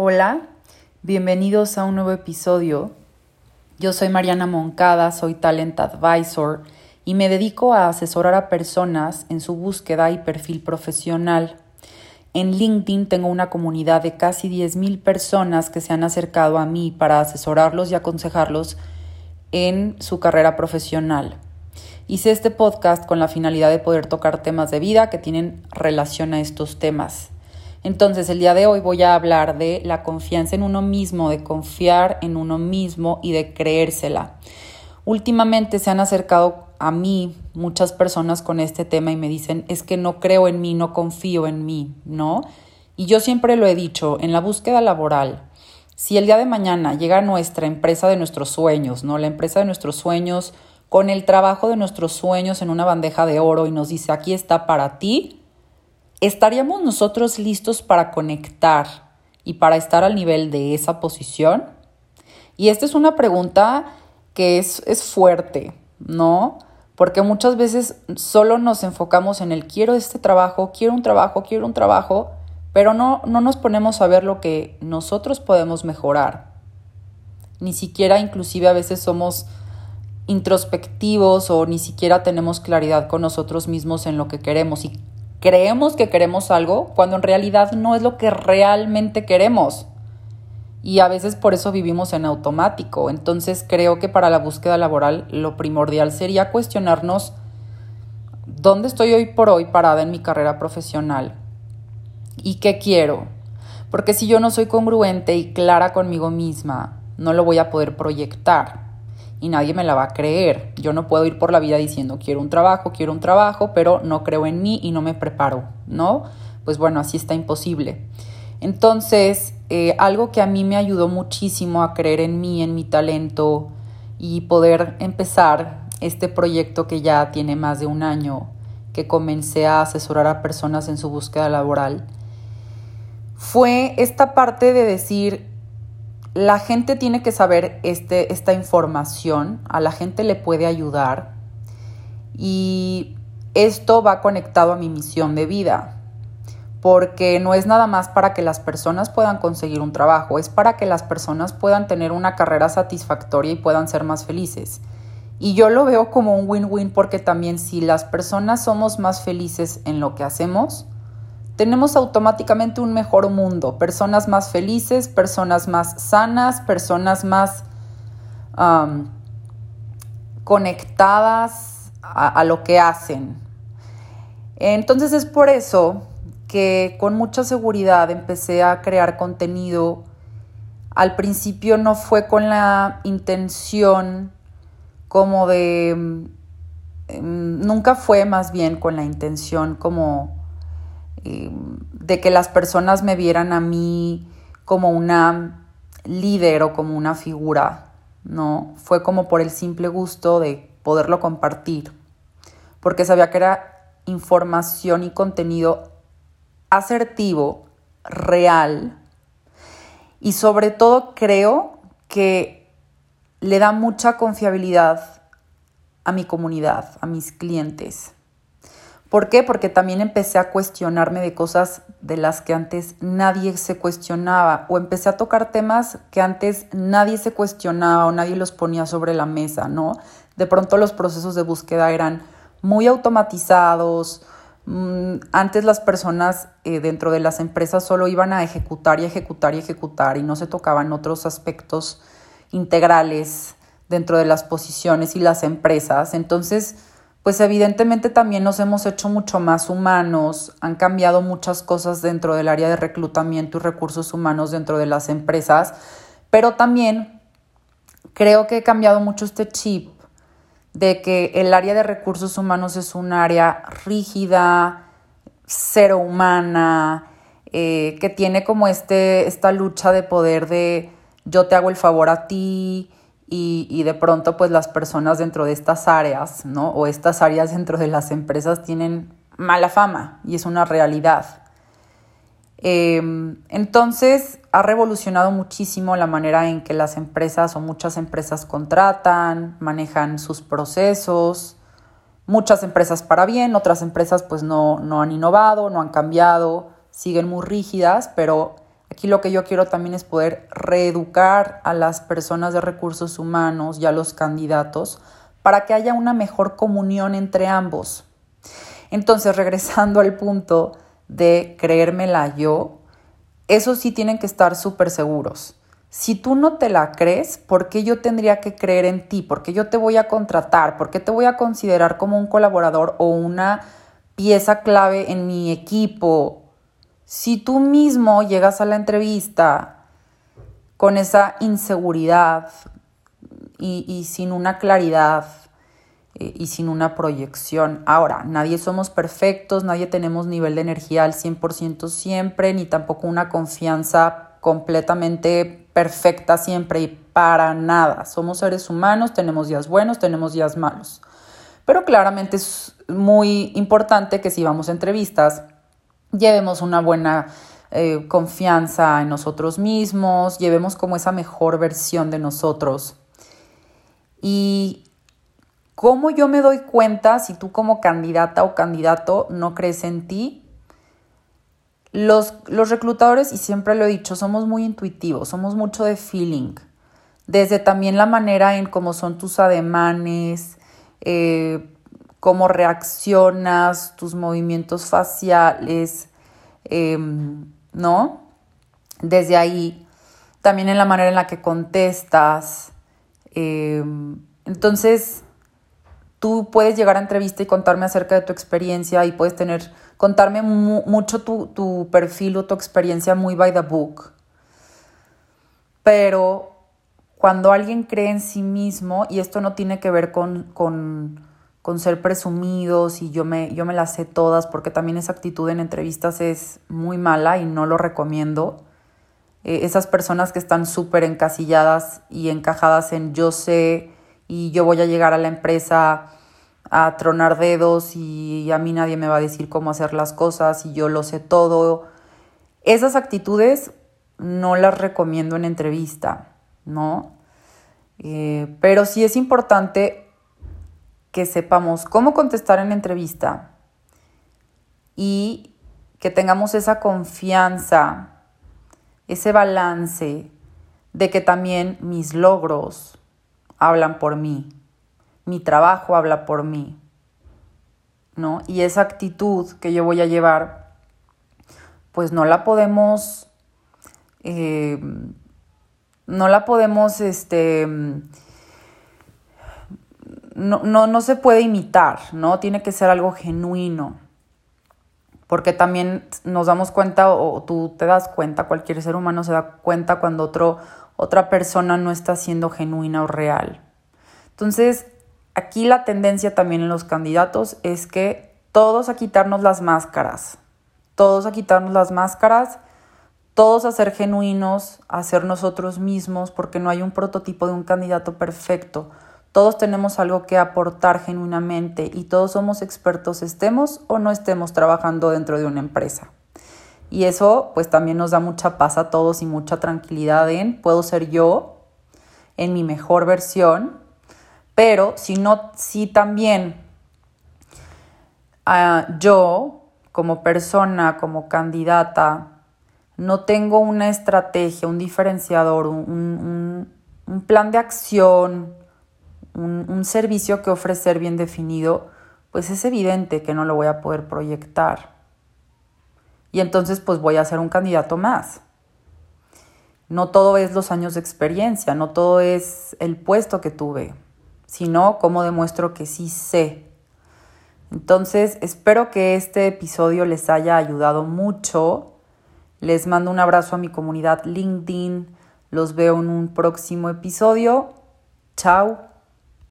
Hola, bienvenidos a un nuevo episodio. Yo soy Mariana Moncada, soy Talent Advisor y me dedico a asesorar a personas en su búsqueda y perfil profesional. En LinkedIn tengo una comunidad de casi 10.000 personas que se han acercado a mí para asesorarlos y aconsejarlos en su carrera profesional. Hice este podcast con la finalidad de poder tocar temas de vida que tienen relación a estos temas. Entonces, el día de hoy voy a hablar de la confianza en uno mismo, de confiar en uno mismo y de creérsela. Últimamente se han acercado a mí muchas personas con este tema y me dicen, es que no creo en mí, no confío en mí, ¿no? Y yo siempre lo he dicho, en la búsqueda laboral, si el día de mañana llega nuestra empresa de nuestros sueños, ¿no? La empresa de nuestros sueños, con el trabajo de nuestros sueños en una bandeja de oro y nos dice, aquí está para ti, ¿estaríamos nosotros listos para conectar y para estar al nivel de esa posición? Y esta es una pregunta que es, es fuerte, ¿no? Porque muchas veces solo nos enfocamos en el quiero este trabajo, quiero un trabajo, quiero un trabajo, pero no, no nos ponemos a ver lo que nosotros podemos mejorar. Ni siquiera inclusive a veces somos introspectivos o ni siquiera tenemos claridad con nosotros mismos en lo que queremos. Y creemos que queremos algo cuando en realidad no es lo que realmente queremos. Y a veces por eso vivimos en automático. Entonces creo que para la búsqueda laboral lo primordial sería cuestionarnos dónde estoy hoy por hoy parada en mi carrera profesional y qué quiero. Porque si yo no soy congruente y clara conmigo misma, no lo voy a poder proyectar y nadie me la va a creer. Yo no puedo ir por la vida diciendo quiero un trabajo, quiero un trabajo, pero no creo en mí y no me preparo, ¿no? Pues bueno, así está imposible. Entonces, eh, algo que a mí me ayudó muchísimo a creer en mí, en mi talento y poder empezar este proyecto que ya tiene más de un año, que comencé a asesorar a personas en su búsqueda laboral, fue esta parte de decir, la gente tiene que saber este, esta información, a la gente le puede ayudar y esto va conectado a mi misión de vida, porque no es nada más para que las personas puedan conseguir un trabajo, es para que las personas puedan tener una carrera satisfactoria y puedan ser más felices. Y yo lo veo como un win-win porque también si las personas somos más felices en lo que hacemos, tenemos automáticamente un mejor mundo, personas más felices, personas más sanas, personas más conectadas a, lo que hacen. Entonces es por eso que con mucha seguridad empecé a crear contenido. Al principio no fue con la intención como de... Mm, nunca fue más bien con la intención como de que las personas me vieran a mí como una líder o como una figura, ¿no? Fue como por el simple gusto de poderlo compartir, porque sabía que era información y contenido asertivo, real, y sobre todo creo que le da mucha confiabilidad a mi comunidad, a mis clientes. ¿Por qué? Porque también empecé a cuestionarme de cosas de las que antes nadie se cuestionaba o empecé a tocar temas que antes nadie se cuestionaba o nadie los ponía sobre la mesa, ¿no? De pronto los procesos de búsqueda eran muy automatizados. Mm, antes las personas eh, dentro de las empresas solo iban a ejecutar y ejecutar y ejecutar y no se tocaban otros aspectos integrales dentro de las posiciones y las empresas. Entonces, pues evidentemente también nos hemos hecho mucho más humanos, han cambiado muchas cosas dentro del área de reclutamiento y recursos humanos dentro de las empresas, pero también creo que he cambiado mucho este chip de que el área de recursos humanos es un área rígida, cero humana, eh, que tiene como este, esta lucha de poder de yo te hago el favor a ti, y, de pronto pues las personas dentro de estas áreas, ¿no? O estas áreas dentro de las empresas tienen mala fama y es una realidad. Em, entonces ha revolucionado muchísimo la manera en que las empresas o muchas empresas contratan, manejan sus procesos, muchas empresas para bien, otras empresas pues no, no han innovado, no han cambiado, siguen muy rígidas, pero Aquí lo que yo quiero también es poder reeducar a las personas de recursos humanos y a los candidatos para que haya una mejor comunión entre ambos. Entonces, regresando al punto de creérmela yo, eso sí tienen que estar súper seguros. Si tú no te la crees, ¿por qué yo tendría que creer en ti? ¿Por qué yo te voy a contratar? ¿Por qué te voy a considerar como un colaborador o una pieza clave en mi equipo? Si tú mismo llegas a la entrevista con esa inseguridad y, sin una claridad eh, y sin una proyección. Ahora, nadie somos perfectos, nadie tenemos nivel de energía al 100% siempre, ni tampoco una confianza completamente perfecta siempre y para nada. Somos seres humanos, tenemos días buenos, tenemos días malos. Pero claramente es muy importante que si vamos a entrevistas, llevemos una buena eh, confianza en nosotros mismos, llevemos como esa mejor versión de nosotros. Y cómo yo me doy cuenta si tú como candidata o candidato no crees en ti. Los, los reclutadores, y siempre lo he dicho, somos muy intuitivos, somos mucho de feeling. Desde también la manera en cómo son tus ademanes, eh, cómo reaccionas, tus movimientos faciales, em, ¿no? Desde ahí, también en la manera en la que contestas. Em, entonces, tú puedes llegar a entrevista y contarme acerca de tu experiencia y puedes tener, contarme mucho tu, tu perfil o tu experiencia muy by the book. Pero cuando alguien cree en sí mismo, y esto no tiene que ver con, con con ser presumidos y yo me, yo me las sé todas, porque también esa actitud en entrevistas es muy mala y no lo recomiendo. Eh, esas personas que están súper encasilladas y encajadas en yo sé y yo voy a llegar a la empresa a tronar dedos y a mí nadie me va a decir cómo hacer las cosas y yo lo sé todo. Esas actitudes no las recomiendo en entrevista, ¿no? Eh, pero sí es importante que sepamos cómo contestar en entrevista y que tengamos esa confianza, ese balance de que también mis logros hablan por mí, mi trabajo habla por mí, ¿no? Y esa actitud que yo voy a llevar, pues no la podemos, eh, no la podemos, este, no, no, no se puede imitar, ¿no? Tiene que ser algo genuino. Porque también nos damos cuenta, o tú te das cuenta, cualquier ser humano se da cuenta cuando otro, otra persona no está siendo genuina o real. Entonces, aquí la tendencia también en los candidatos es que todos a quitarnos las máscaras, todos a quitarnos las máscaras, todos a ser genuinos, a ser nosotros mismos, porque no hay un prototipo de un candidato perfecto. Todos tenemos algo que aportar genuinamente y todos somos expertos, estemos o no estemos trabajando dentro de una empresa. Y eso pues también nos da mucha paz a todos y mucha tranquilidad en puedo ser yo en mi mejor versión, pero si no, si también ah, yo como persona, como candidata, no tengo una estrategia, un diferenciador, un plan de acción, un, servicio que ofrecer bien definido, pues es evidente que no lo voy a poder proyectar. Y entonces pues voy a ser un candidato más. No todo es los años de experiencia, no todo es el puesto que tuve, sino cómo demuestro que sí sé. Entonces, espero que este episodio les haya ayudado mucho. Les mando un abrazo a mi comunidad LinkedIn. Los veo en un próximo episodio. Chao.